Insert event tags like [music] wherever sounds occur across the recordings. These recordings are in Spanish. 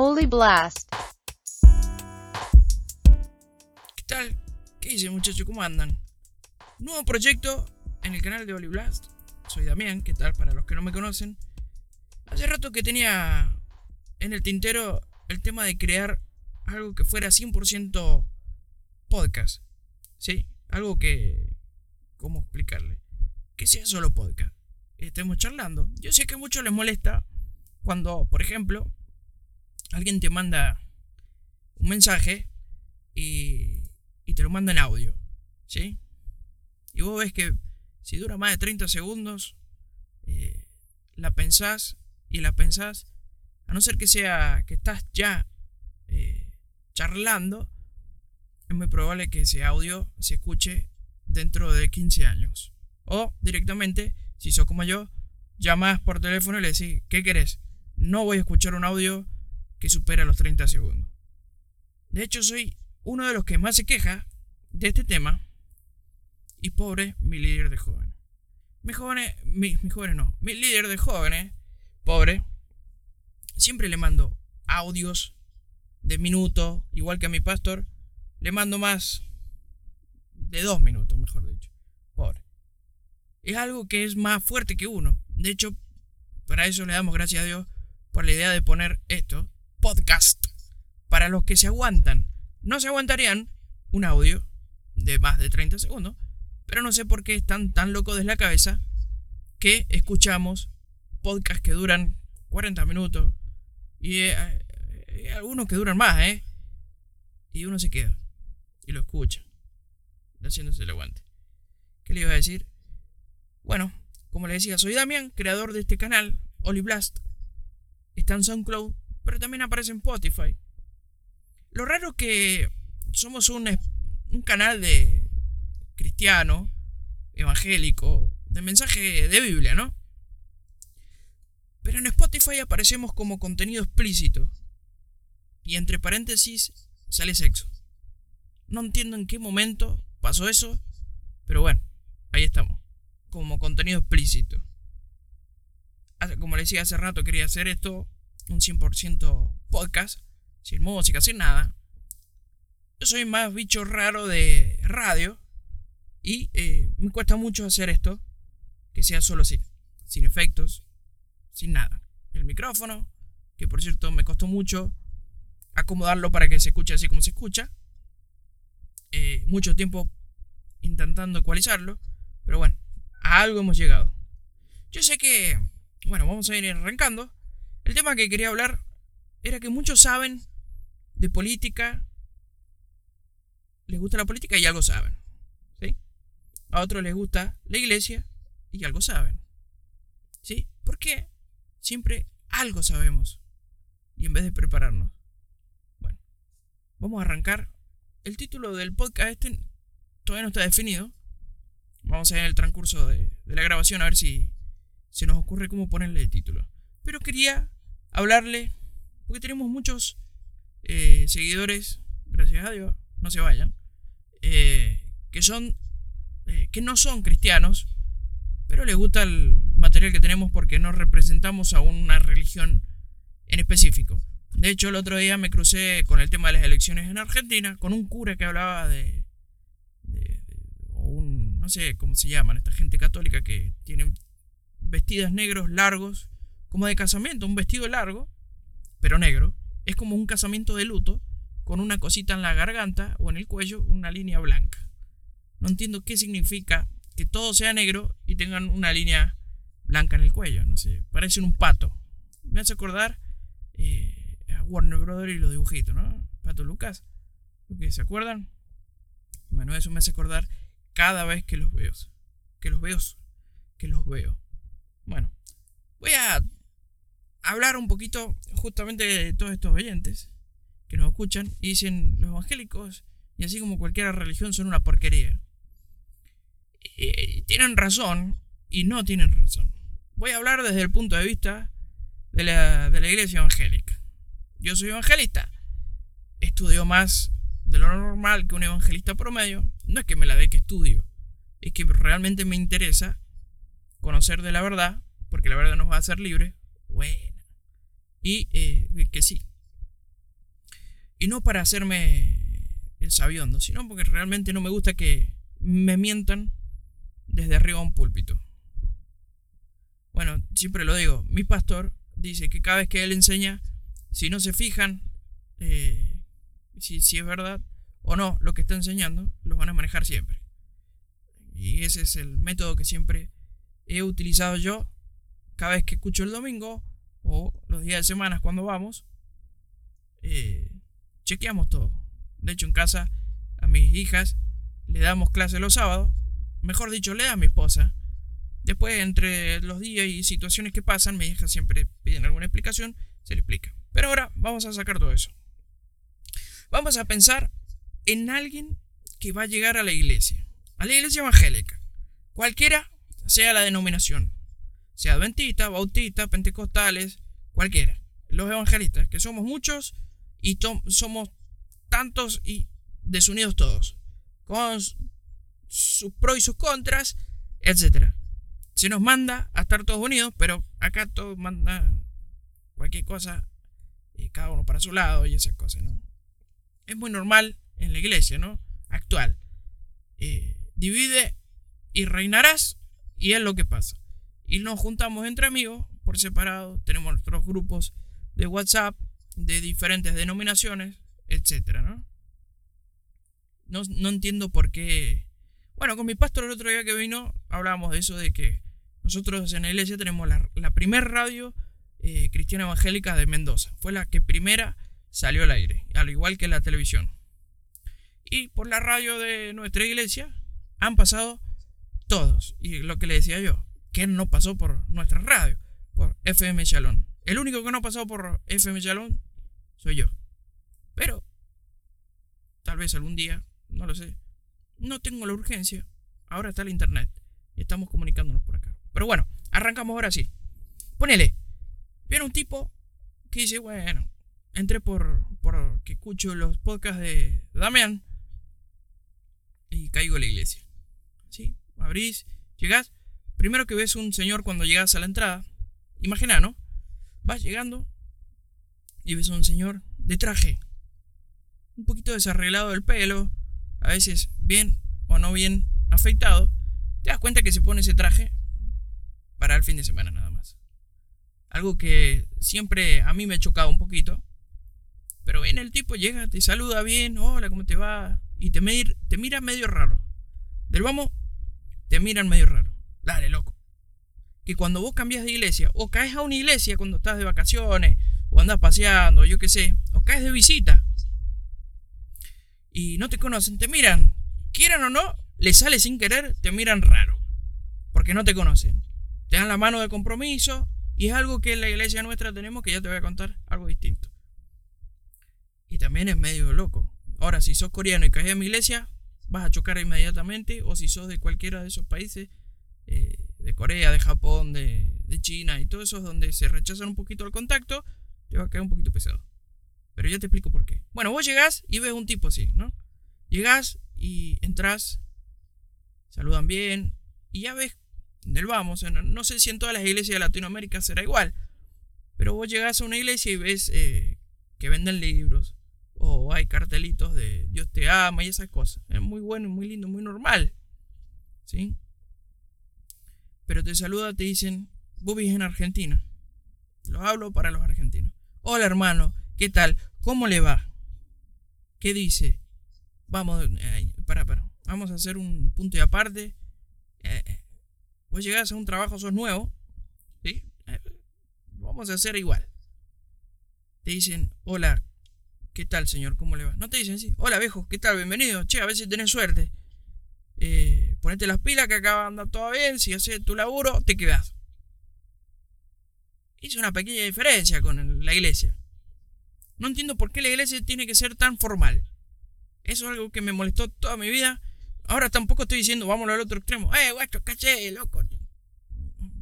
Holy Blast. ¿Qué tal? ¿Qué dice muchachos? ¿Cómo andan? Nuevo proyecto en el canal de Holy Blast. Soy Damián, ¿qué tal? Para los que no me conocen. Hace rato que tenía en el tintero el tema de crear algo que fuera 100% podcast. ¿Sí? Algo que... ¿Cómo explicarle? Que sea solo podcast. Estemos charlando. Yo sé que a muchos les molesta cuando, por ejemplo, alguien te manda un mensaje y, y te lo manda en audio. ¿Sí? Y vos ves que si dura más de 30 segundos, eh, la pensás y la pensás, a no ser que sea que estás ya eh, charlando, es muy probable que ese audio se escuche dentro de 15 años. O directamente, si sos como yo, llamás por teléfono y le decís, ¿qué querés? No voy a escuchar un audio que supera los 30 segundos. De hecho, soy uno de los que más se queja de este tema. Y pobre mi líder de jóvenes. Mis jóvenes, mis, mis jóvenes no, mi líder de jóvenes, pobre, siempre le mando audios de minuto, igual que a mi pastor, le mando más de dos minutos, mejor dicho. Pobre. Es algo que es más fuerte que uno. De hecho, para eso le damos gracias a Dios por la idea de poner esto, podcast, para los que se aguantan. No se aguantarían un audio de más de 30 segundos, pero no sé por qué están tan locos de la cabeza que escuchamos podcasts que duran 40 minutos y eh, eh, algunos que duran más, ¿eh? Y uno se queda y lo escucha, haciéndose el aguante. ¿Qué le iba a decir? Bueno, como le decía, soy Damian, creador de este canal, Blast. Está en SoundCloud, pero también aparece en Spotify. Lo raro que somos un, canal de cristiano, evangélico, de mensaje de Biblia, ¿no? Pero en Spotify aparecemos como contenido explícito. Y entre paréntesis sale sexo. No entiendo en qué momento pasó eso, pero bueno, ahí estamos. Como contenido explícito. Como le decía hace rato, quería hacer esto un 100% podcast, sin música, sin nada. Yo soy más bicho raro de radio y eh, me cuesta mucho hacer esto, que sea solo así, sin efectos, sin nada. El micrófono, que por cierto me costó mucho acomodarlo para que se escuche así como se escucha. Eh, mucho tiempo intentando ecualizarlo, pero bueno, a algo hemos llegado. Yo sé que, bueno, vamos a ir arrancando. El tema que quería hablar era que muchos saben de política, les gusta la política y algo saben. ¿Sí? A otros les gusta la iglesia y algo saben. ¿Sí? ¿Por qué? Siempre algo sabemos. Y en vez de prepararnos. Bueno, vamos a arrancar. El título del podcast este todavía no está definido. Vamos a ver en el transcurso de, la grabación a ver si se nos ocurre cómo ponerle el título. Pero quería hablarle, porque tenemos muchos eh, seguidores, gracias a Dios, no se vayan, eh, que son, eh, que no son cristianos, pero les gusta el material que tenemos porque no representamos a una religión en específico. De hecho, el otro día me crucé con el tema de las elecciones en Argentina, con un cura que hablaba de, de, un, no sé cómo se llaman, esta gente católica que tienen vestidos negros largos, como de casamiento, un vestido largo, pero negro. Es como un casamiento de luto, con una cosita en la garganta o en el cuello, una línea blanca. No entiendo qué significa que todo sea negro y tengan una línea blanca en el cuello. No sé, parecen un pato. Me hace acordar eh, a Warner Brothers y los dibujitos, ¿no? Pato Lucas. ¿Se acuerdan? Bueno, eso me hace acordar cada vez que los veo. Que los veo. Que los veo. Bueno, voy a hablar un poquito justamente de todos estos oyentes que nos escuchan y dicen los evangélicos y así como cualquier religión son una porquería. Eh, tienen razón y no tienen razón. Voy a hablar desde el punto de vista de la, de la iglesia evangélica. Yo soy evangelista. Estudio más de lo normal que un evangelista promedio. No es que me la dé que estudio. Es que realmente me interesa conocer de la verdad. Porque la verdad nos va a hacer libres. Bueno. Y eh, que sí. Y no para hacerme el sabiondo, sino porque realmente no me gusta que me mientan desde arriba a un púlpito. Bueno, siempre lo digo, mi pastor dice que cada vez que él enseña, si no se fijan eh, si, si es verdad o no lo que está enseñando, los van a manejar siempre. Y ese es el método que siempre he utilizado yo cada vez que escucho el domingo o los días de semana cuando vamos. Eh, chequeamos todo. De hecho, en casa a mis hijas le damos clase los sábados. Mejor dicho, le da a mi esposa. Después, entre los días y situaciones que pasan, mis hijas siempre piden alguna explicación, se le explica. Pero ahora vamos a sacar todo eso. Vamos a pensar en alguien que va a llegar a la iglesia, a la iglesia evangélica, cualquiera sea la denominación, sea adventista, bautista, pentecostales, cualquiera. Los evangelistas, que somos muchos y somos tantos y desunidos todos, con sus pros y sus contras, etc. Se nos manda a estar todos unidos, pero acá todos mandan cualquier cosa, y cada uno para su lado y esas cosas, ¿no? Es muy normal en la iglesia, ¿no? Actual. Eh, divide y reinarás, y es lo que pasa. Y nos juntamos entre amigos por separado, tenemos nuestros grupos de WhatsApp de diferentes denominaciones, etcétera, ¿no? ¿no? entiendo por qué. Bueno, con mi pastor el otro día que vino hablábamos de eso, de que nosotros en la iglesia tenemos la, la primer radio eh, cristiana evangélica de Mendoza. Fue la que primera salió al aire, al igual que la televisión. Y por la radio de nuestra iglesia han pasado todos. Y lo que le decía yo, ¿quién no pasó por nuestra radio? Por FM Shalom. El único que no pasado por FM Shalom soy yo. Pero, tal vez algún día, no lo sé. No tengo la urgencia. Ahora está el internet. Y estamos comunicándonos por acá. Pero bueno, arrancamos ahora sí. Ponele. Viene un tipo que dice, bueno, entré por, por que escucho los podcasts de Damián y caigo a la iglesia. ¿Sí? Abrís, llegás. Primero que ves un señor cuando llegas a la entrada. Imagina, ¿no? Vas llegando y ves a un señor de traje. Un poquito desarreglado del pelo. A veces bien o no bien afeitado. Te das cuenta que se pone ese traje para el fin de semana nada más. Algo que siempre a mí me ha chocado un poquito. Pero viene el tipo, llega, te saluda bien, hola, ¿cómo te va? Y te, te mira medio raro. Del vamos, te miran medio raro. Dale, loco. Que cuando vos cambias de iglesia, o caes a una iglesia cuando estás de vacaciones, o andas paseando, yo qué sé, o caes de visita, y no te conocen, te miran, quieran o no, le sale sin querer, te miran raro. Porque no te conocen. Te dan la mano de compromiso, y es algo que en la iglesia nuestra tenemos que ya te voy a contar algo distinto. Y también es medio loco. Ahora, si sos coreano y caes en mi iglesia, vas a chocar inmediatamente. O si sos de cualquiera de esos países, eh, de Corea, de Japón, de, China y todos esos donde se rechazan un poquito el contacto, te va a caer un poquito pesado. Pero ya te explico por qué. Bueno, vos llegás y ves un tipo así, ¿no? Llegás y entras, saludan bien y ya ves del vamos. No sé si en todas las iglesias de Latinoamérica será igual. Pero vos llegás a una iglesia y ves eh, que venden libros. O hay cartelitos de Dios te ama y esas cosas. Es muy bueno, muy lindo, muy normal. ¿Sí? Pero te saluda, te dicen, vos en Argentina. Lo hablo para los argentinos. Hola hermano, ¿qué tal? ¿Cómo le va? ¿Qué dice? Vamos, eh, para, para. Vamos a hacer un punto de aparte. Eh, Vos llegás a un trabajo, sos nuevo, ¿sí? Eh, vamos a hacer igual. Te dicen, hola, ¿qué tal, señor? ¿Cómo le va? No te dicen así, hola, viejo, ¿qué tal? Bienvenido. Che, a si tenés suerte. Eh, ponete las pilas que acá anda todo bien. Si haces tu laburo, te quedas. Es una pequeña diferencia con la iglesia. No entiendo por qué la iglesia tiene que ser tan formal. Eso es algo que me molestó toda mi vida Ahora tampoco estoy diciendo, vámonos al otro extremo. Eh, guacho, caché, loco.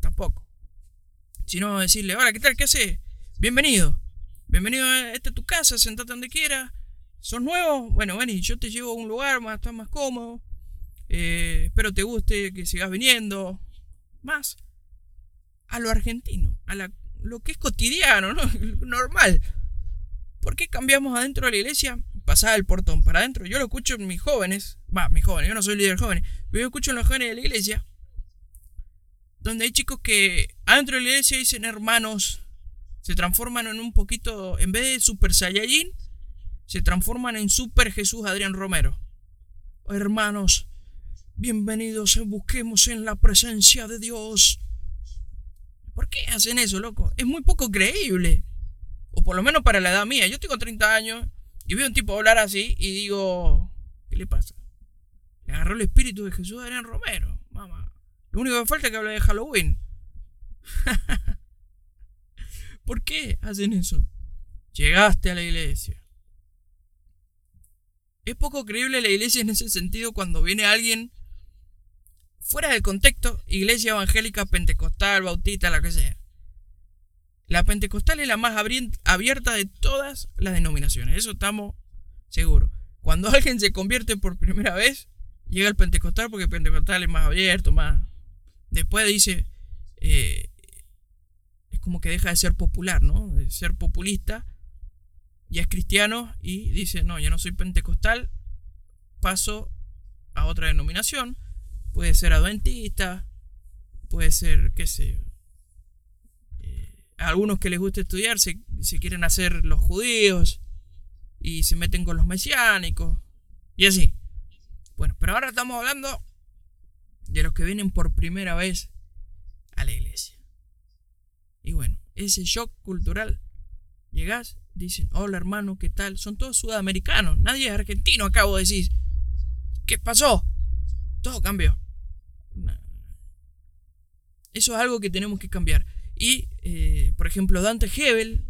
Tampoco. Sino decirle, hola, ¿qué tal? ¿Qué haces? Bienvenido. Bienvenido a esta tu casa, sentate donde quieras. ¿Sos nuevo? Bueno, ven y yo te llevo a un lugar más, estás más cómodo. Eh, espero te guste, que sigas viniendo. Más a lo argentino, a lo que es cotidiano, ¿no? [laughs] Normal. ¿Por qué cambiamos adentro de la iglesia? Pasaba el portón para adentro. Yo lo escucho en mis jóvenes. Va, mis jóvenes, yo no soy líder joven. Pero yo escucho en los jóvenes de la iglesia. Donde hay chicos que adentro de la iglesia dicen hermanos. Se transforman en un poquito. En vez de Super Saiyajin, se transforman en Super Jesús Adrián Romero. Hermanos, bienvenidos, busquemos en la presencia de Dios. ¿Por qué hacen eso, loco? Es muy poco creíble. O por lo menos para la edad mía. Yo tengo 30 años y veo un tipo hablar así y digo, ¿qué le pasa? Le agarró el espíritu de Jesús Adrián Romero, mamá. Lo único que falta es que hable de Halloween. [laughs] ¿Por qué hacen eso? Llegaste a la iglesia. Es poco creíble la iglesia en ese sentido cuando viene alguien fuera del contexto, iglesia evangélica, pentecostal, bautista, la que sea. La pentecostal es la más abierta de todas las denominaciones, eso estamos seguros. Cuando alguien se convierte por primera vez, llega el pentecostal porque el pentecostal es más abierto, más... Después dice, eh, es como que deja de ser popular, ¿no? De ser populista, ya es cristiano y dice, no, ya no soy pentecostal, paso a otra denominación Puede ser adventista, puede ser, qué sé eh, algunos que les gusta estudiar se, quieren hacer los judíos y se meten con los mesiánicos y así. Bueno, pero ahora estamos hablando de los que vienen por primera vez a la iglesia. Y bueno, ese shock cultural, llegás, dicen, hola hermano, ¿qué tal? Son todos sudamericanos, nadie es argentino, acabo de decir. ¿Qué pasó? Todo cambió. Eso es algo que tenemos que cambiar. Y, eh, por ejemplo, Dante Hebel,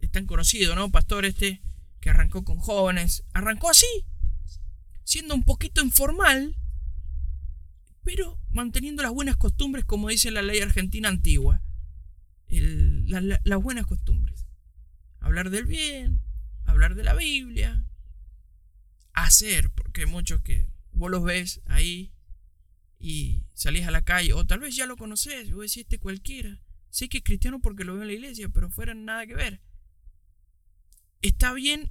es tan conocido, ¿no? Pastor este, que arrancó con jóvenes. Arrancó así, siendo un poquito informal, pero manteniendo las buenas costumbres, como dice la ley argentina antigua. las buenas costumbres. Hablar del bien, hablar de la Biblia, hacer, porque muchos que vos los ves ahí y salís a la calle, o tal vez ya lo conoces, vos decís este cualquiera. Sé que es cristiano porque lo veo en la iglesia, pero fuera nada que ver. Está bien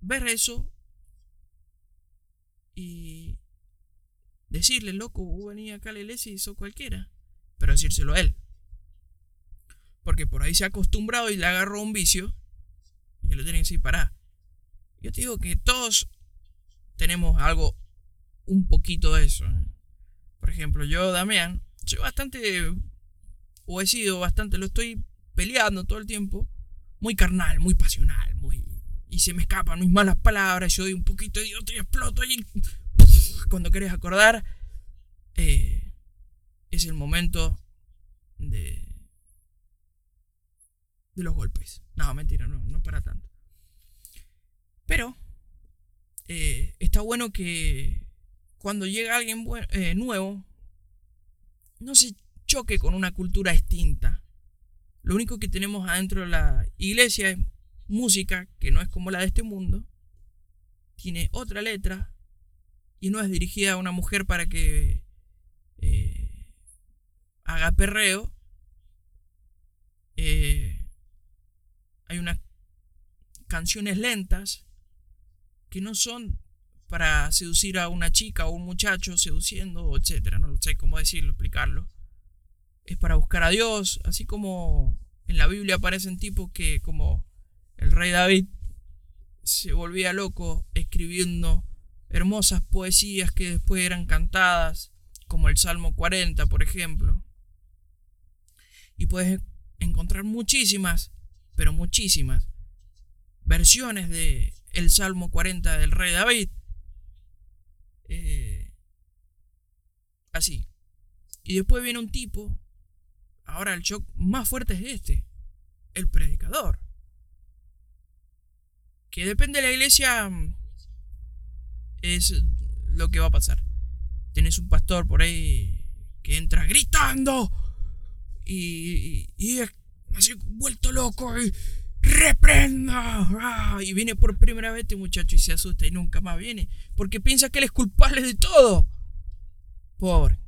ver eso y decirle, loco, vos venís acá a la iglesia y sos cualquiera, pero decírselo a él. Porque por ahí se ha acostumbrado y le agarró un vicio y lo tiene que decir, pará. Yo te digo que todos tenemos algo, un poquito de eso. ¿eh? Por ejemplo, yo, Damián, soy bastante, o he sido bastante, lo estoy peleando todo el tiempo, muy carnal, muy pasional, muy... Y se me escapan mis malas palabras, yo doy un poquito de idiota y exploto ahí. [laughs] Cuando querés acordar, eh, es el momento de, de los golpes. No, mentira, no, no para tanto. Pero eh, está bueno que cuando llega alguien eh, nuevo, no se choque con una cultura extinta. Lo único que tenemos adentro de la iglesia es música que no es como la de este mundo, tiene otra letra y no es dirigida a una mujer para que eh, haga perreo. Eh, hay unas canciones lentas que no son para seducir a una chica o un muchacho, seduciendo, etcétera. No sé cómo decirlo, explicarlo. Es para buscar a Dios, así como en la Biblia aparecen tipos que, como el rey David, se volvía loco escribiendo hermosas poesías que después eran cantadas, como el Salmo 40, por ejemplo. Y puedes encontrar muchísimas, pero muchísimas versiones de el Salmo 40 del rey David eh, así. Y después viene un tipo. Ahora el shock más fuerte es este. El predicador. Que depende de la iglesia. Es lo que va a pasar. Tienes un pastor por ahí que entra gritando. Y, y, es así vuelto loco. Y, reprenda. Ah, y viene por primera vez este muchacho y se asusta y nunca más viene. Porque piensa que él es culpable de todo. Pobre.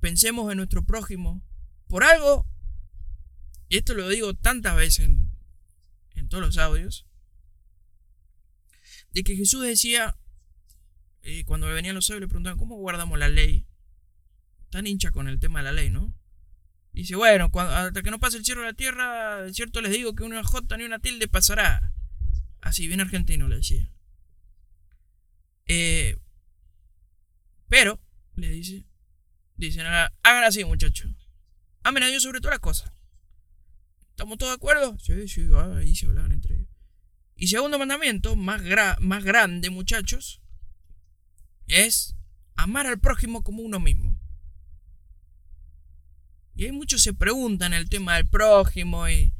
Pensemos en nuestro prójimo. Por algo, y esto lo digo tantas veces en, todos los audios, de que Jesús decía, eh, cuando venían los sabios le preguntaban, ¿cómo guardamos la ley? Tan hincha con el tema de la ley, ¿no? Dice, bueno, hasta que no pase el cielo de la tierra, cierto les digo que una J ni una tilde pasará. Así, bien argentino le decía. Eh, pero, le dice, dicen, hagan así muchachos. Amen a Dios sobre todas las cosas. ¿Estamos todos de acuerdo? Sí, sí, ahí se hablaban entre ellos. Y segundo mandamiento, más, más grande, muchachos, es amar al prójimo como uno mismo. Y hay muchos se preguntan el tema del prójimo y,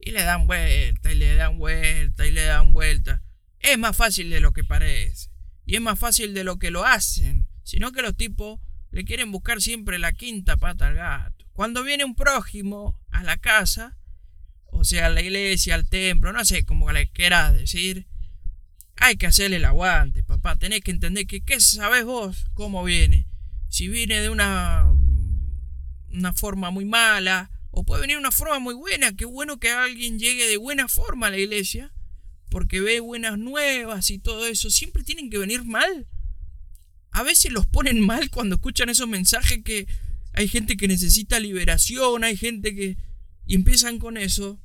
le dan vuelta y le dan vuelta y le dan vuelta. Es más fácil de lo que parece. Y es más fácil de lo que lo hacen. Sino que los tipos le quieren buscar siempre la quinta pata al gato. Cuando viene un prójimo a la casa, o sea, a la iglesia, al templo, no sé, como le quieras decir, hay que hacerle el aguante, papá. Tenés que entender que, ¿qué sabes vos cómo viene? Si viene de una una forma muy mala, o puede venir una forma muy buena. Qué bueno que alguien llegue de buena forma a la iglesia, porque ve buenas nuevas y todo eso. Siempre tienen que venir mal. A veces los ponen mal cuando escuchan esos mensajes que hay gente que necesita liberación, hay gente que... Y empiezan con eso.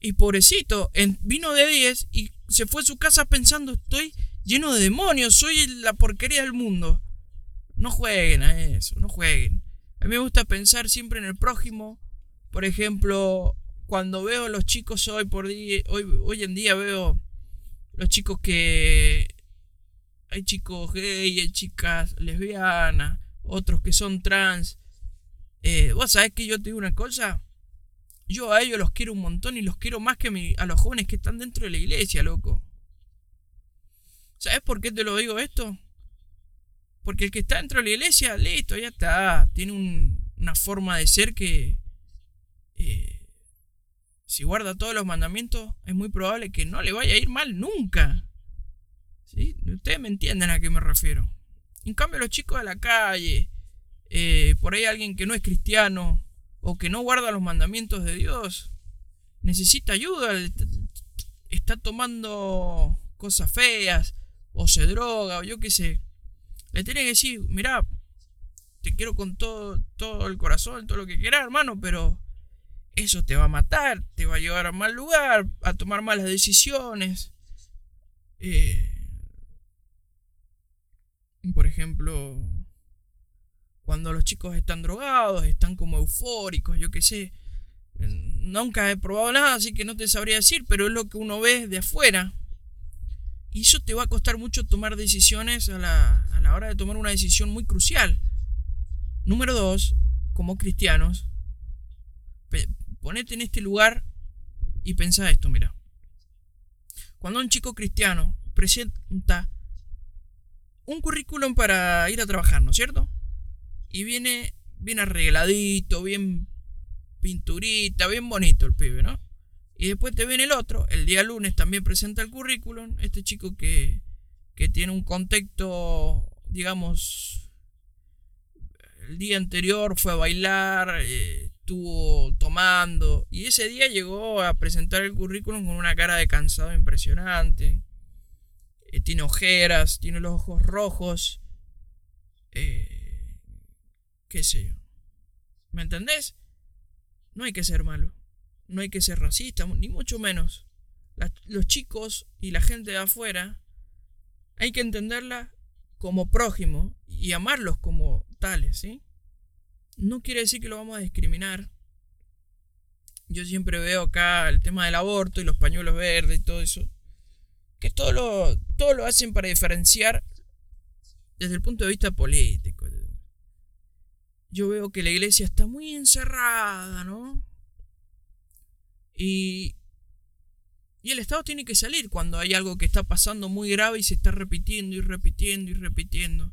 Y pobrecito, vino de 10 y se fue a su casa pensando, estoy lleno de demonios, soy la porquería del mundo. No jueguen a eso, no jueguen. A mí me gusta pensar siempre en el prójimo. Por ejemplo, cuando veo a los chicos hoy por día, hoy, hoy en día veo los chicos que hay chicos gay, hay chicas lesbianas, otros que son trans. Eh, Vos sabés que yo te digo una cosa. Yo a ellos los quiero un montón y los quiero más que a los jóvenes que están dentro de la iglesia, loco. ¿Sabes por qué te lo digo esto? Porque el que está dentro de la iglesia, listo, ya está. Tiene una forma de ser que eh, si guarda todos los mandamientos, es muy probable que no le vaya a ir mal nunca. ¿Sí? Ustedes me entienden a qué me refiero. En cambio, los chicos de la calle, eh, por ahí alguien que no es cristiano o que no guarda los mandamientos de Dios, necesita ayuda, está tomando cosas feas o se droga o yo qué sé. Le tenés que decir, mirá, te quiero con todo, todo el corazón, todo lo que quieras, hermano, pero eso te va a matar, te va a llevar a mal lugar, a tomar malas decisiones. Eh, por ejemplo, cuando los chicos están drogados, están como eufóricos, yo qué sé. Nunca he probado nada, así que no te sabría decir, pero es lo que uno ve de afuera. Y eso te va a costar mucho tomar decisiones a la, a la hora de tomar una decisión muy crucial. Número dos, como cristianos, ponete en este lugar y pensá esto, mira. Cuando un chico cristiano presenta un currículum para ir a trabajar, ¿no es cierto? Y viene bien arregladito, bien pinturita, bien bonito el pibe, ¿no? Y después te viene el otro, el día lunes también presenta el currículum, este chico que, que tiene un contexto, digamos, el día anterior fue a bailar, eh, estuvo tomando, y ese día llegó a presentar el currículum con una cara de cansado impresionante. Eh, tiene ojeras, tiene los ojos rojos. Eh, ¿Qué sé yo? ¿Me entendés? No hay que ser malo no hay que ser racista, ni mucho menos. los chicos y la gente de afuera hay que entenderla como prójimo y amarlos como tales, ¿sí? No quiere decir que lo vamos a discriminar. Yo siempre veo acá el tema del aborto y los pañuelos verdes y todo eso. Que todo lo, todo lo hacen para diferenciar desde el punto de vista político. Yo veo que la iglesia está muy encerrada, ¿no? Y, y el Estado tiene que salir cuando hay algo que está pasando muy grave y se está repitiendo y repitiendo y repitiendo.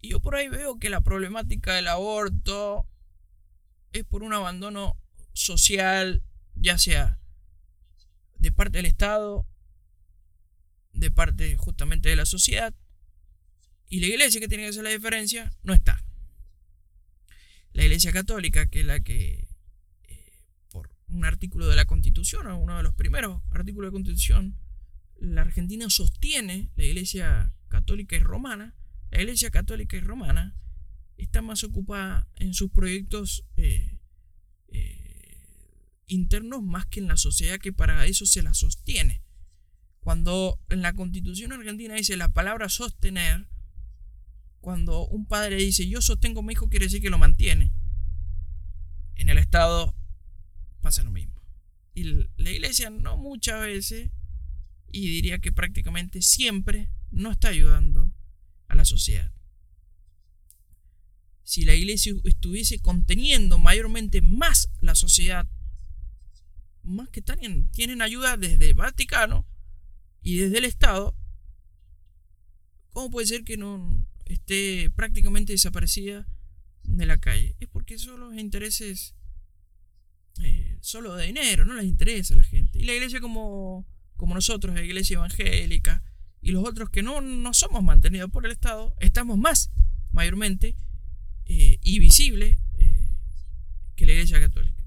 Y yo por ahí veo que la problemática del aborto es por un abandono social, ya sea de parte del Estado, de parte justamente de la sociedad, y la iglesia que tiene que hacer la diferencia no está. La iglesia católica, que es la que un artículo de la Constitución, uno de los primeros artículos de la Constitución, la Argentina sostiene, la Iglesia Católica y Romana, la Iglesia Católica y Romana está más ocupada en sus proyectos eh, eh, internos más que en la sociedad que para eso se la sostiene. Cuando en la constitución argentina dice la palabra sostener, cuando un padre dice yo sostengo a mi hijo quiere decir que lo mantiene. En el Estado pasa lo mismo. Y la iglesia no muchas veces, y diría que prácticamente siempre, no está ayudando a la sociedad si la iglesia estuviese conteniendo mayormente más la sociedad, más que tienen, tienen ayuda desde el Vaticano y desde el Estado, ¿cómo puede ser que no esté prácticamente desaparecida de la calle? Es porque son los intereses eh, solo de dinero, no les interesa a la gente. Y la iglesia como, como nosotros, la iglesia evangélica, y los otros que no, no somos mantenidos por el Estado, estamos más mayormente eh, y visible eh, que la Iglesia Católica.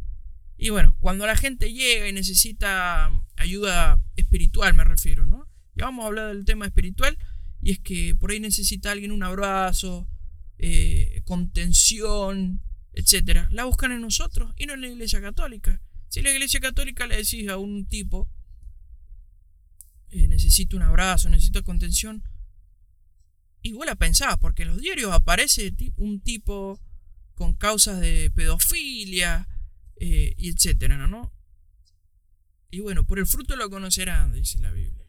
Y bueno, cuando la gente llega y necesita ayuda espiritual, me refiero, ¿no? Ya vamos a hablar del tema espiritual, y es que por ahí necesita alguien un abrazo, contención, etcétera. La buscan en nosotros y no en la Iglesia Católica. Si la Iglesia Católica le decís a un tipo, necesito un abrazo, necesito contención, igual a pensar, porque en los diarios aparece un tipo con causas de pedofilia eh, y etcétera, ¿no? Y bueno, por el fruto lo conocerán, dice la Biblia.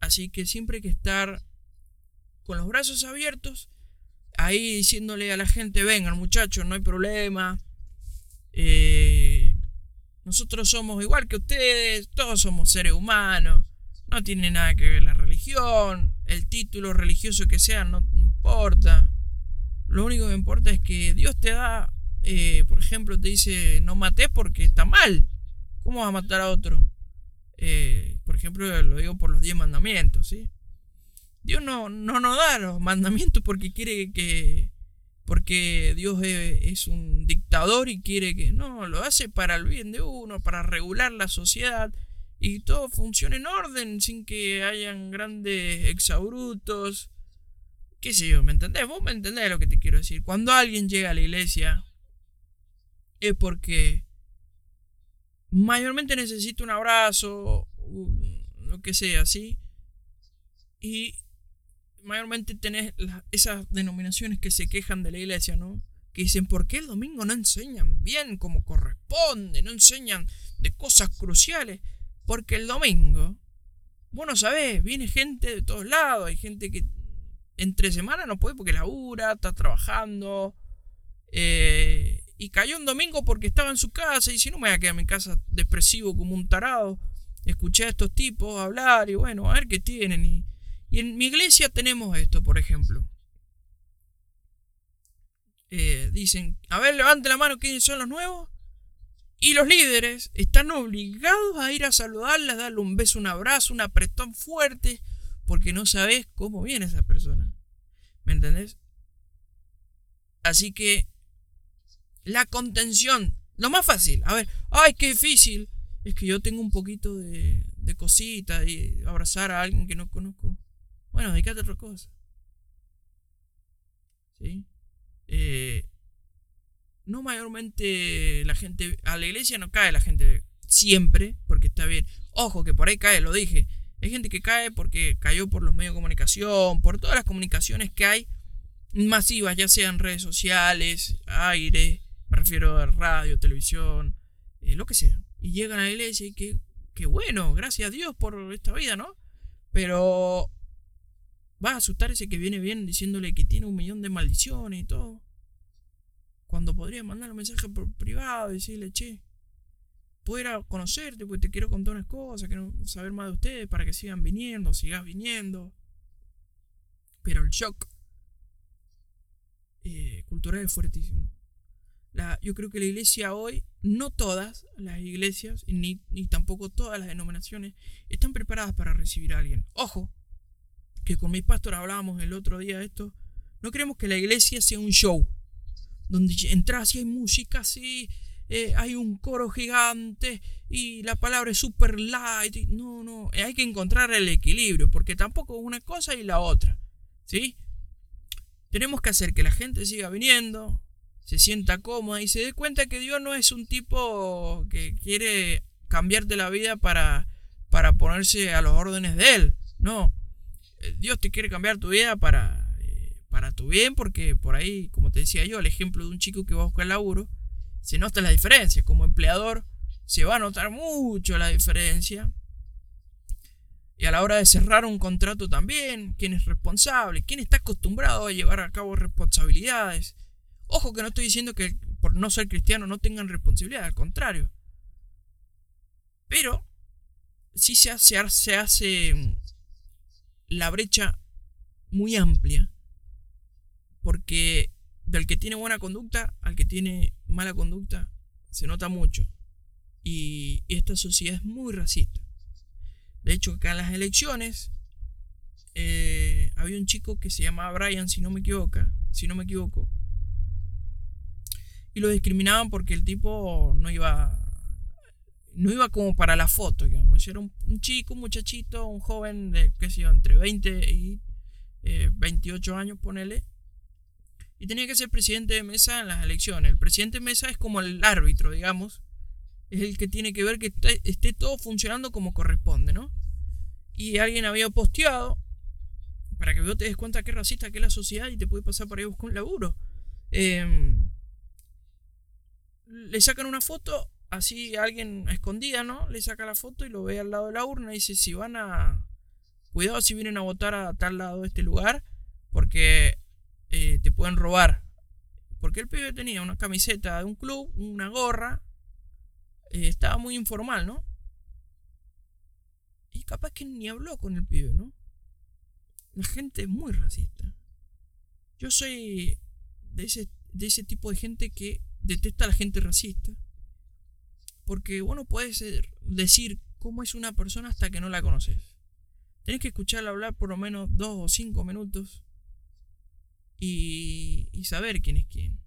Así que siempre hay que estar con los brazos abiertos, ahí diciéndole a la gente, vengan muchachos, no hay problema. Eh, nosotros somos igual que ustedes, todos somos seres humanos. No tiene nada que ver la religión, el título religioso que sea, no importa. Lo único que importa es que Dios te da, eh, por ejemplo, te dice no mates porque está mal. ¿Cómo vas a matar a otro? Eh, por ejemplo, lo digo por los diez mandamientos, ¿sí? Dios no, no nos da los mandamientos porque quiere que... Porque Dios es un dictador y quiere que... No, lo hace para el bien de uno, para regular la sociedad y todo funcione en orden sin que hayan grandes exabrutos. ¿Qué sé yo? ¿Me entendés? Vos me entendés lo que te quiero decir. Cuando alguien llega a la iglesia es porque mayormente necesita un abrazo, lo que sea, ¿sí? Y mayormente tenés esas denominaciones que se quejan de la iglesia, ¿no? Que dicen, ¿por qué el domingo no enseñan bien como corresponde? No enseñan de cosas cruciales. Porque el domingo, vos no viene gente de todos lados. Hay gente que entre semana no puede porque labura, está trabajando. Eh, y cayó un domingo porque estaba en su casa. Y si no me voy a quedar en mi casa depresivo como un tarado. Escuché a estos tipos hablar y bueno, a ver qué tienen. Y, y en mi iglesia tenemos esto, por ejemplo. Eh, dicen, a ver, levante la mano, ¿quiénes son los nuevos? Y los líderes están obligados a ir a saludarlas, darle un beso, un abrazo, un apretón fuerte, porque no sabes cómo viene esa persona. ¿Me entendés? Así que la contención, lo más fácil, a ver, ay, qué difícil, es que yo tengo un poquito de, de cosita y abrazar a alguien que no conozco. Bueno, dedícate a otra cosa. ¿Sí? Eh, no mayormente la gente, a la iglesia no cae la gente siempre, porque está bien. Ojo, que por ahí cae, lo dije. Hay gente que cae porque cayó por los medios de comunicación, por todas las comunicaciones que hay masivas, ya sean redes sociales, aire, me refiero a radio, televisión, eh, lo que sea. Y llegan a la iglesia y que, que bueno, gracias a Dios por esta vida, ¿no? Pero va a asustar ese que viene bien diciéndole que tiene un millón de maldiciones y todo. Cuando podría mandar un mensaje por privado y decirle, che, puedo ir a conocerte porque te quiero contar unas cosas, quiero saber más de ustedes para que sigan viniendo, sigas viniendo. Pero el shock eh, cultural es fuertísimo. La, yo creo que la iglesia hoy, no todas las iglesias, ni, ni tampoco todas las denominaciones, están preparadas para recibir a alguien. Ojo, que con mi pastor hablábamos el otro día de esto. No queremos que la iglesia sea un show donde entras y hay música así, eh, hay un coro gigante y la palabra es super light. No, no, hay que encontrar el equilibrio, porque tampoco es una cosa y la otra. ¿Sí? Tenemos que hacer que la gente siga viniendo, se sienta cómoda y se dé cuenta que Dios no es un tipo que quiere cambiarte la vida para, para ponerse a los órdenes de Él. No, Dios te quiere cambiar tu vida para, eh, para tu bien, porque por ahí, como te decía yo, el ejemplo de un chico que va a buscar laburo, se nota la diferencia. Como empleador, se va a notar mucho la diferencia. Y a la hora de cerrar un contrato también, quién es responsable, quién está acostumbrado a llevar a cabo responsabilidades. Ojo que no estoy diciendo que por no ser cristiano no tengan responsabilidad, al contrario. Pero sí se hace, se hace la brecha muy amplia. Porque del que tiene buena conducta al que tiene mala conducta se nota mucho. Y esta sociedad es muy racista. De hecho, acá en las elecciones eh, había un chico que se llamaba Brian, si no me equivoco, si no me equivoco. Y lo discriminaban porque el tipo no iba no iba como para la foto, digamos. Era un, chico, un muchachito, un joven de, qué sé yo, entre 20 y 28 eh, años, ponele. Y tenía que ser presidente de mesa en las elecciones. El presidente de mesa es como el árbitro, digamos. Es el que tiene que ver que esté, todo funcionando como corresponde, ¿no? Y alguien había posteado, para que vos te des cuenta qué racista que es la sociedad y te puede pasar para ir a buscar un laburo. Em, le sacan una foto así alguien escondida, ¿no? Le saca la foto y lo ve al lado de la urna y dice, si van a... Cuidado si vienen a votar a tal lado de este lugar, porque eh, te pueden robar. Porque el pibe tenía una camiseta de un club, una gorra, eh, estaba muy informal, ¿no? Y capaz que ni habló con el pibe, ¿no? La gente es muy racista. Yo soy de ese, de ese tipo de gente que detesta a la gente racista. Porque bueno, puedes decir cómo es una persona hasta que no la conoces. Tenés que escucharla hablar por lo menos dos o cinco minutos y, y saber quién es quién.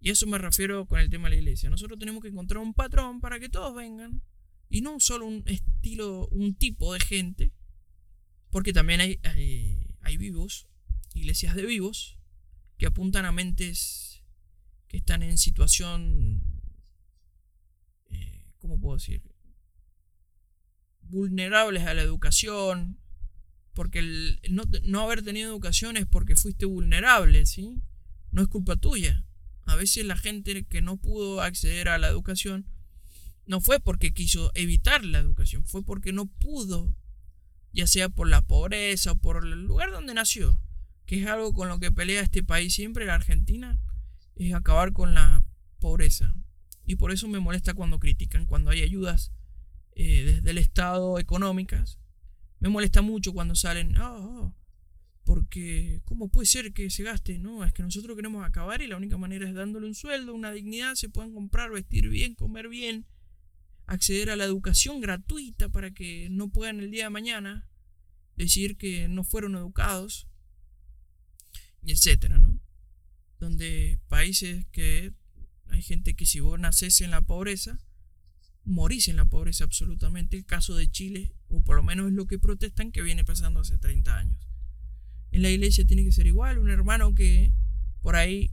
Y eso me refiero con el tema de la iglesia. Nosotros tenemos que encontrar un patrón para que todos vengan. Y no solo un estilo, un tipo de gente. Porque también hay, hay, hay vivos, iglesias de vivos, que apuntan a mentes que están en situación ¿cómo puedo decir? Vulnerables a la educación, porque el no, haber tenido educación es porque fuiste vulnerable, ¿sí? No es culpa tuya. A veces la gente que no pudo acceder a la educación no fue porque quiso evitar la educación, fue porque no pudo, ya sea por la pobreza o por el lugar donde nació, que es algo con lo que pelea este país siempre, la Argentina, es acabar con la pobreza. Y por eso me molesta cuando critican, cuando hay ayudas eh, desde el Estado económicas. Me molesta mucho cuando salen, oh, porque ¿cómo puede ser que se gaste? No, es que nosotros queremos acabar y la única manera es dándole un sueldo, una dignidad, se puedan comprar, vestir bien, comer bien, acceder a la educación gratuita para que no puedan el día de mañana decir que no fueron educados, etcétera, ¿no? Donde países que gente que si vos nacés en la pobreza, morís en la pobreza absolutamente. El caso de Chile, o por lo menos es lo que protestan, que viene pasando hace 30 años. En la iglesia tiene que ser igual. Un hermano que por ahí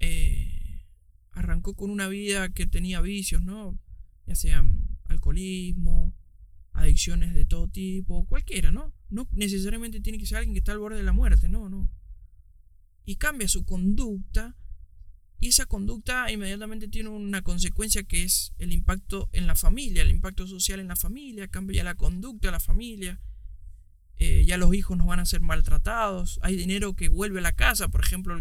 eh, arrancó con una vida que tenía vicios, ¿no? Ya sean alcoholismo, adicciones de todo tipo, cualquiera, ¿no? No necesariamente tiene que ser alguien que está al borde de la muerte, no, no. Y cambia su conducta y esa conducta inmediatamente tiene una consecuencia que es el impacto en la familia, el impacto social en la familia, cambia la conducta de la familia, eh, ya los hijos no van a ser maltratados, hay dinero que vuelve a la casa, por ejemplo,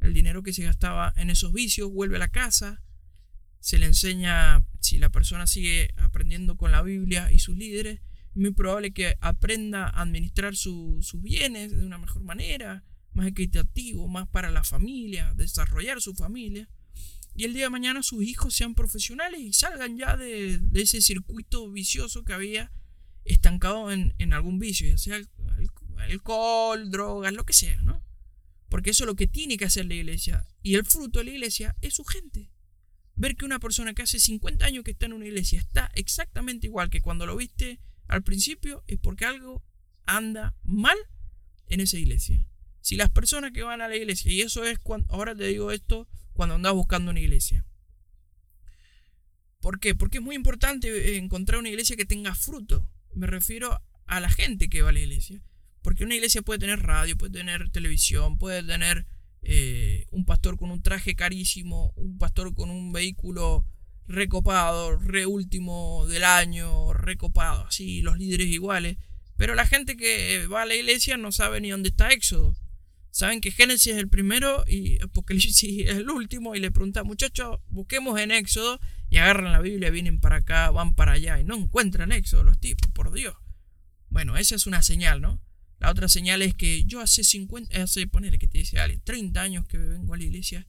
el, dinero que se gastaba en esos vicios vuelve a la casa, se le enseña, si la persona sigue aprendiendo con la Biblia y sus líderes, es muy probable que aprenda a administrar sus bienes de una mejor manera, más equitativo, más para la familia, desarrollar su familia. Y el día de mañana sus hijos sean profesionales y salgan ya de, ese circuito vicioso que había estancado en, algún vicio, ya sea alcohol, drogas, lo que sea, ¿no? Porque eso es lo que tiene que hacer la iglesia. Y el fruto de la iglesia es su gente. ver que una persona que hace 50 años que está en una iglesia está exactamente igual que cuando lo viste al principio, es porque algo anda mal en esa iglesia. Si las personas que van a la iglesia, y eso es cuando, ahora te digo esto, cuando andas buscando una iglesia. ¿Por qué? Porque es muy importante encontrar una iglesia que tenga fruto. Me refiero a la gente que va a la iglesia. Porque una iglesia puede tener radio, puede tener televisión, puede tener eh, un pastor con un traje carísimo, un pastor con un vehículo recopado, re último del año, recopado, así, los líderes iguales. Pero la gente que va a la iglesia no sabe ni dónde está Éxodo. Saben que Génesis es el primero y Apocalipsis [laughs] es el último y le preguntan, muchachos, busquemos en Éxodo y agarran la Biblia, vienen para acá, van para allá y no encuentran Éxodo los tipos, por Dios. Bueno, esa es una señal, ¿no? La otra señal es que yo hace 50, hace, ponele que te dice alguien, 30 años que vengo a la iglesia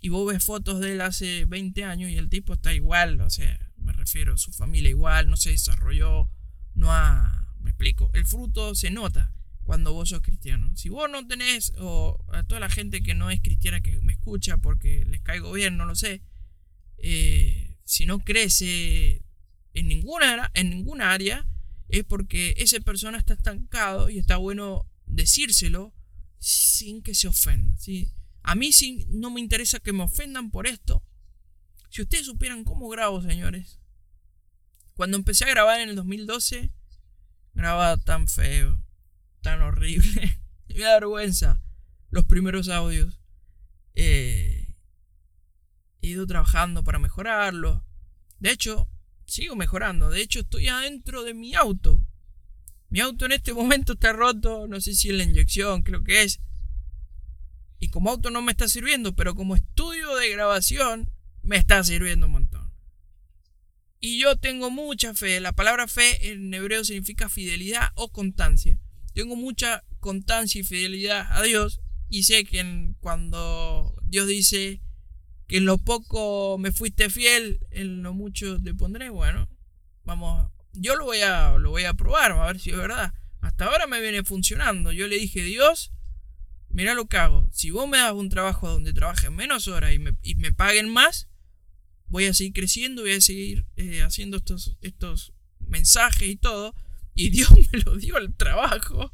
y vos ves fotos de él hace 20 años y el tipo está igual, o sea, me refiero, su familia igual, no se desarrolló, no ha, me explico, el fruto se nota cuando vos sos cristiano. Si vos no tenés, o a toda la gente que no es cristiana que me escucha porque les caigo bien, no lo sé, eh, si no crece en ninguna, en área, es porque esa persona está estancado y está bueno decírselo sin que se ofenda. ¿sí? A mí sí no me interesa que me ofendan por esto. Si ustedes supieran cómo grabo, señores. Cuando empecé a grabar en el 2012, grababa tan feo, tan horrible. [laughs] me da vergüenza los primeros audios. Eh, he ido trabajando para mejorarlo. De hecho, sigo mejorando. De hecho, estoy adentro de mi auto. Mi auto en este momento está roto. No sé si es la inyección, creo que es. Y como auto no me está sirviendo, pero como estudio de grabación me está sirviendo un montón. Y yo tengo mucha fe. La palabra fe en hebreo significa fidelidad o constancia. Tengo mucha constancia y fidelidad a Dios. Y sé que cuando Dios dice que en lo poco me fuiste fiel, en lo mucho te pondré, bueno, vamos, yo lo voy a, lo voy a probar, a ver si es verdad. Hasta ahora me viene funcionando. Yo le dije, Dios, mira lo que hago. Si vos me das un trabajo donde trabaje menos horas y me, y me paguen más, voy a seguir creciendo, voy a seguir eh, haciendo estos, estos mensajes y todo. Y [laughs] Dios me lo dio el trabajo.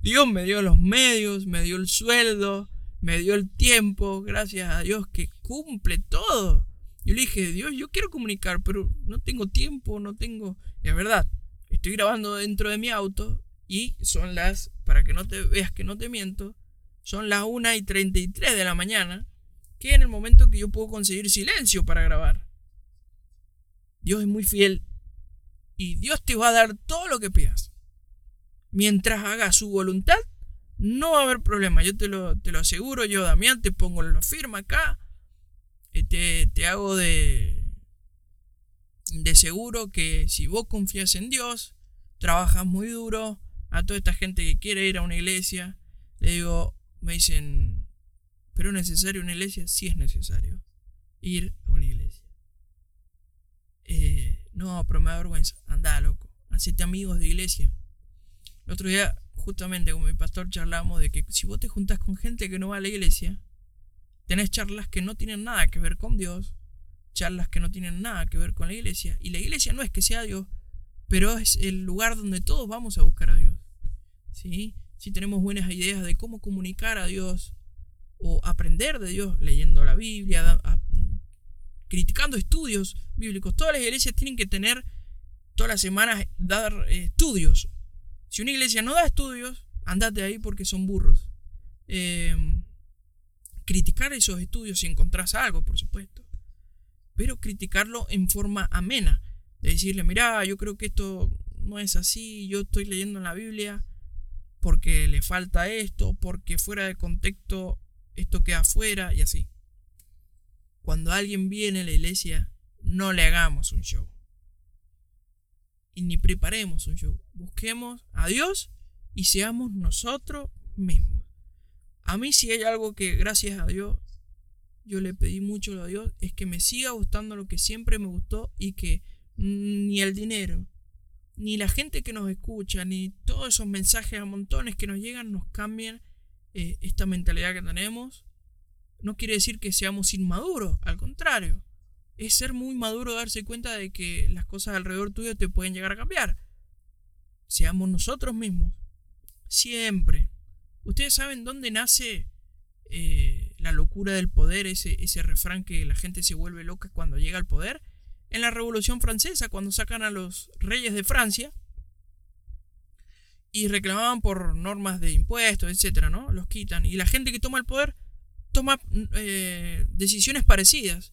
Dios me dio los medios, me dio el sueldo, me dio el tiempo, gracias a Dios que cumple todo. Yo le dije, Dios, yo quiero comunicar, pero no tengo tiempo, no tengo... Y es verdad, estoy grabando dentro de mi auto y son las, para que no te veas que no te miento, son las 1 y 33 de la mañana, que en el momento que yo puedo conseguir silencio para grabar. Dios es muy fiel y Dios te va a dar todo lo que pidas. Mientras hagas su voluntad no va a haber problema, yo te lo, te lo aseguro, yo Damián te pongo la firma acá, eh, te, te hago de, de seguro que si vos confías en Dios, trabajas muy duro, a toda esta gente que quiere ir a una iglesia, le digo, me dicen, ¿pero es necesario una iglesia? Sí es necesario ir a una iglesia. Eh, no, pero me da vergüenza. Anda, loco. Hacete amigos de iglesia. El otro día justamente con mi pastor charlamos de que si vos te juntas con gente que no va a la iglesia, tenés charlas que no tienen nada que ver con Dios, charlas que no tienen nada que ver con la iglesia. Y la iglesia no es que sea Dios, pero es el lugar donde todos vamos a buscar a Dios. ¿Sí? Si tenemos buenas ideas de cómo comunicar a Dios o aprender de Dios leyendo la Biblia, criticando estudios bíblicos. Todas las iglesias tienen que tener todas las semanas dar eh, estudios si una iglesia no da estudios, andate ahí porque son burros. Em, criticar esos estudios si encontrás algo, por supuesto. Pero criticarlo en forma amena. De decirle, mira, yo creo que esto no es así, yo estoy leyendo en la Biblia porque le falta esto, porque fuera de contexto esto queda afuera y así. Cuando alguien viene a la iglesia, no le hagamos un show y ni preparemos un show. Busquemos a Dios y seamos nosotros mismos. A mí si hay algo que gracias a Dios yo le pedí mucho a Dios es que me siga gustando lo que siempre me gustó y que ni el dinero, ni la gente que nos escucha, ni todos esos mensajes a montones que nos llegan nos cambien eh, esta mentalidad que tenemos. No quiere decir que seamos inmaduros, al contrario. es ser muy maduro darse cuenta de que las cosas alrededor tuyo te pueden llegar a cambiar. Seamos nosotros mismos. Siempre. Ustedes saben dónde nace eh, la locura del poder, ese, ese refrán que la gente se vuelve loca cuando llega al poder. En la Revolución Francesa, cuando sacan a los reyes de Francia y reclamaban por normas de impuestos, etcétera, ¿no? Los quitan. Y la gente que toma el poder toma eh, decisiones parecidas.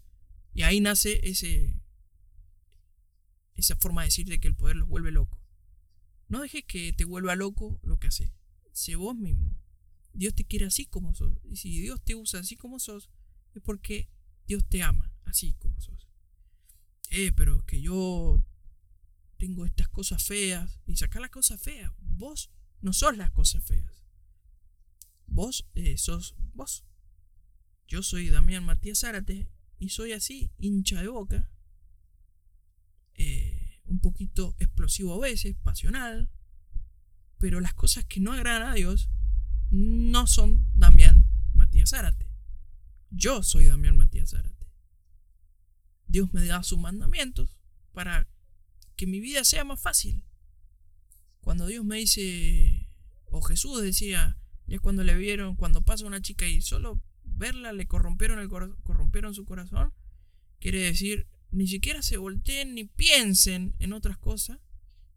Y ahí nace ese, esa forma de decir de que el poder los vuelve loco. No dejes que te vuelva loco lo que haces. Sé vos mismo. Dios te quiere así como sos. Y si Dios te usa así como sos, es porque Dios te ama así como sos. Eh, pero que yo tengo estas cosas feas. Y sacar las cosas feas. Vos no sos las cosas feas. Vos eh, sos vos. Yo soy Damián Matías Zárate y soy así, hincha de boca. Eh, un poquito explosivo a veces, pasional. Pero las cosas que no agradan a Dios no son Damián Matías Zárate. Yo soy Damián Matías Zárate. Dios me da sus mandamientos para que mi vida sea más fácil. Cuando Dios me dice, o Jesús decía, ya cuando le vieron, cuando pasa una chica y solo verla le corrompieron, el corrompieron su corazón, quiere decir, ni siquiera se volteen ni piensen en otras cosas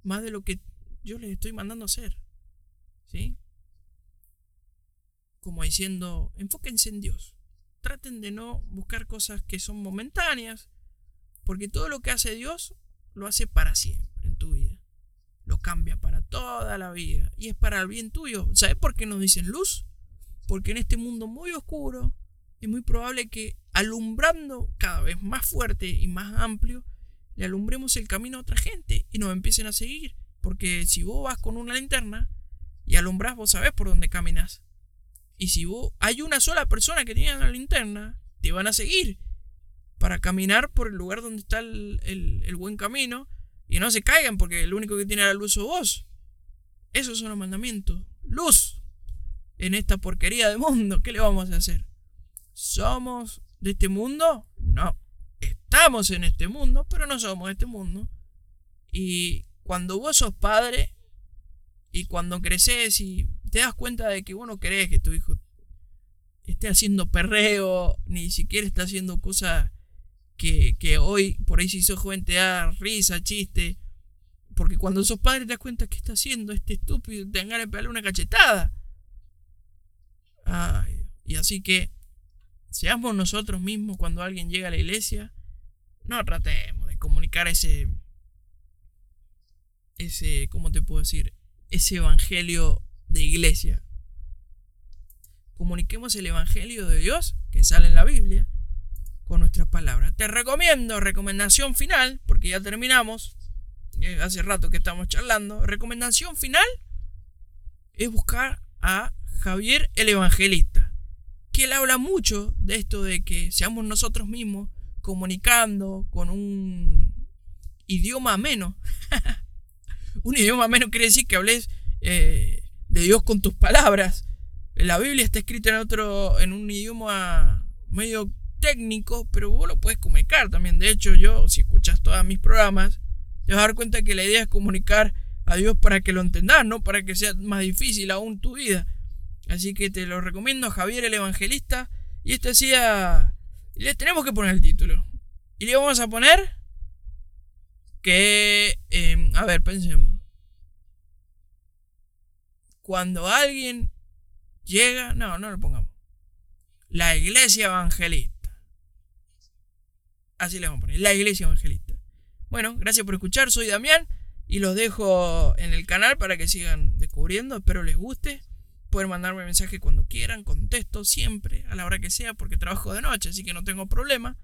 más de lo que yo les estoy mandando hacer. ¿Sí? Como diciendo, enfóquense en Dios. Traten de no buscar cosas que son momentáneas, porque todo lo que hace Dios lo hace para siempre en tu vida. Lo cambia para toda la vida y es para el bien tuyo. ¿Sabes por qué nos dicen luz? Porque en este mundo muy oscuro es muy probable que alumbrando cada vez más fuerte y más amplio, le alumbremos el camino a otra gente y nos empiecen a seguir. Porque si vos vas con una linterna y alumbras, vos sabés por dónde caminas. Y si vos hay una sola persona que tiene la linterna, te van a seguir para caminar por el lugar donde está el, el buen camino y no se caigan porque el único que tiene la luz sos vos. Esos son los mandamientos. Luz en esta porquería de mundo. ¿Qué le vamos a hacer? ¿Somos de este mundo? No. Estamos en este mundo, pero no somos de este mundo. Y cuando vos sos padre y cuando creces y te das cuenta de que vos no querés que tu hijo esté haciendo perreo, ni siquiera está haciendo cosas que, que hoy, por ahí si sos joven, te da risa, chiste. Porque cuando sos padre te das cuenta que está haciendo este estúpido, te dan ganas de pegarle una cachetada. Y así que seamos nosotros mismos cuando alguien llega a la iglesia. No tratemos de comunicar ese. Ese. ¿Cómo te puedo decir? Ese evangelio de iglesia. Comuniquemos el evangelio de Dios que sale en la Biblia con nuestras palabras. Te recomiendo, recomendación final, porque ya terminamos. Eh, hace rato que estamos charlando. Recomendación final es buscar a Javier el Evangelista. Que él habla mucho de esto de que seamos nosotros mismos comunicando con un idioma menos. [laughs] un idioma menos quiere decir que hables eh, de Dios con tus palabras. La Biblia está escrita en otro, en un idioma medio técnico, pero vos lo puedes comunicar también. De hecho, yo, si escuchas todos mis programas, te vas a dar cuenta que la idea es comunicar a Dios para que lo entendas, no para que sea más difícil aún tu vida. Así que te lo recomiendo, Javier el Evangelista. Y esto decía... Le tenemos que poner el título. Y le vamos a poner... Que... Em, a ver, pensemos. Cuando alguien llega... No, no lo pongamos. La iglesia evangelista. Así le vamos a poner. La iglesia evangelista. Bueno, gracias por escuchar. Soy Damián. Y los dejo en el canal para que sigan descubriendo. Espero les guste. Pueden mandarme mensaje cuando quieran, contesto siempre, a la hora que sea, porque trabajo de noche, así que no tengo problema.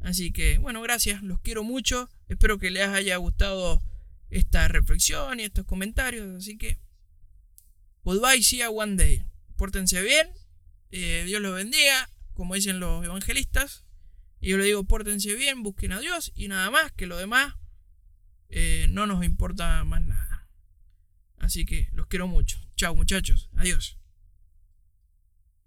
Así que, bueno, gracias, los quiero mucho. Espero que les haya gustado esta reflexión y estos comentarios. Así que, goodbye, see you one day. Pórtense bien, eh, Dios los bendiga, como dicen los evangelistas. Y yo le digo, pórtense bien, busquen a Dios y nada más, que lo demás eh, no nos importa más nada. Así que los quiero mucho. Chao muchachos. Adiós.